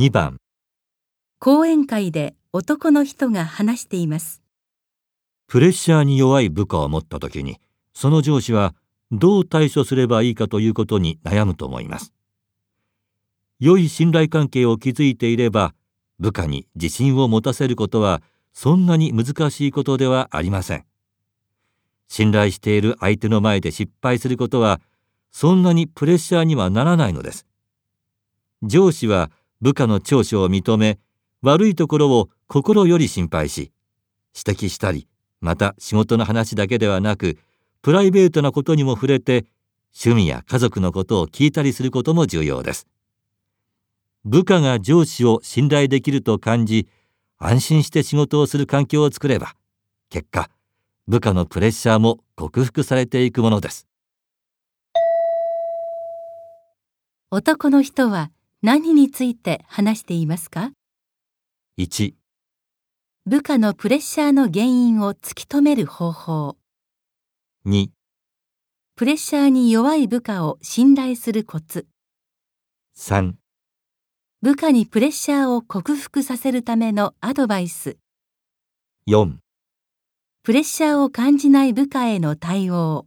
2番。講演会で男の人が話しています。プレッシャーに弱い部下を持った時にその上司はどう対処すればいいかということに悩むと思います。良い信頼関係を築いていれば部下に自信を持たせることはそんなに難しいことではありません。信頼している相手の前で失敗することはそんなにプレッシャーにはならないのです。上司は部下の長所を認め悪いところを心より心配し指摘したりまた仕事の話だけではなくプライベートなことにも触れて趣味や家族のことを聞いたりすることも重要です。部下が上司を信頼できると感じ安心して仕事をする環境を作れば結果部下のプレッシャーも克服されていくものです。男の人は何について話していますか？1部下のプレッシャーの原因を突き止める方法。2プレッシャーに弱い部下を信頼するコツ。3部下にプレッシャーを克服させるためのアドバイス。4プレッシャーを感じない部下への対応。